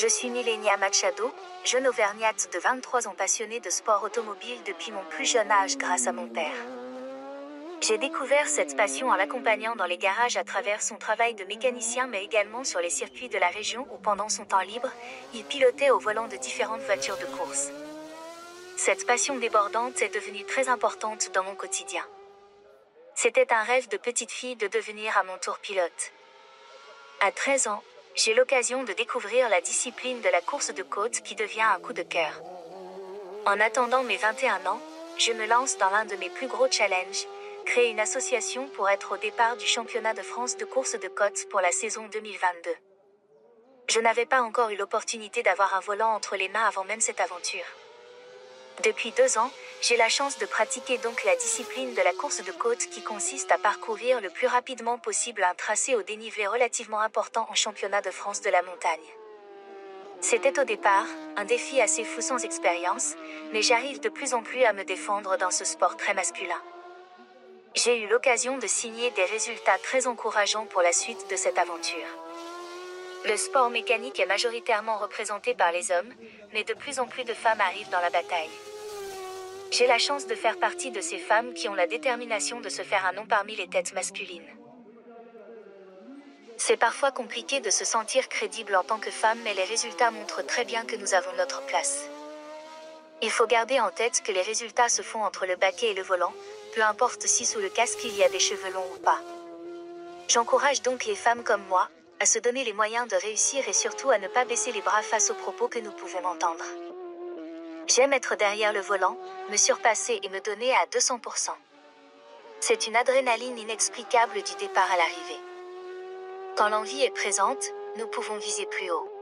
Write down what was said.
Je suis Milenia Machado, jeune auvergnate de 23 ans passionnée de sport automobile depuis mon plus jeune âge grâce à mon père. J'ai découvert cette passion en l'accompagnant dans les garages à travers son travail de mécanicien mais également sur les circuits de la région où pendant son temps libre, il pilotait au volant de différentes voitures de course. Cette passion débordante est devenue très importante dans mon quotidien. C'était un rêve de petite fille de devenir à mon tour pilote. À 13 ans, j'ai l'occasion de découvrir la discipline de la course de côte qui devient un coup de cœur. En attendant mes 21 ans, je me lance dans l'un de mes plus gros challenges, créer une association pour être au départ du championnat de France de course de côte pour la saison 2022. Je n'avais pas encore eu l'opportunité d'avoir un volant entre les mains avant même cette aventure. Depuis deux ans, j'ai la chance de pratiquer donc la discipline de la course de côte qui consiste à parcourir le plus rapidement possible un tracé au dénivelé relativement important en championnat de France de la montagne. C'était au départ un défi assez fou sans expérience, mais j'arrive de plus en plus à me défendre dans ce sport très masculin. J'ai eu l'occasion de signer des résultats très encourageants pour la suite de cette aventure. Le sport mécanique est majoritairement représenté par les hommes, mais de plus en plus de femmes arrivent dans la bataille. J'ai la chance de faire partie de ces femmes qui ont la détermination de se faire un nom parmi les têtes masculines. C'est parfois compliqué de se sentir crédible en tant que femme, mais les résultats montrent très bien que nous avons notre place. Il faut garder en tête que les résultats se font entre le baquet et le volant, peu importe si sous le casque il y a des cheveux longs ou pas. J'encourage donc les femmes comme moi, à se donner les moyens de réussir et surtout à ne pas baisser les bras face aux propos que nous pouvons entendre. J'aime être derrière le volant, me surpasser et me donner à 200%. C'est une adrénaline inexplicable du départ à l'arrivée. Quand l'envie est présente, nous pouvons viser plus haut.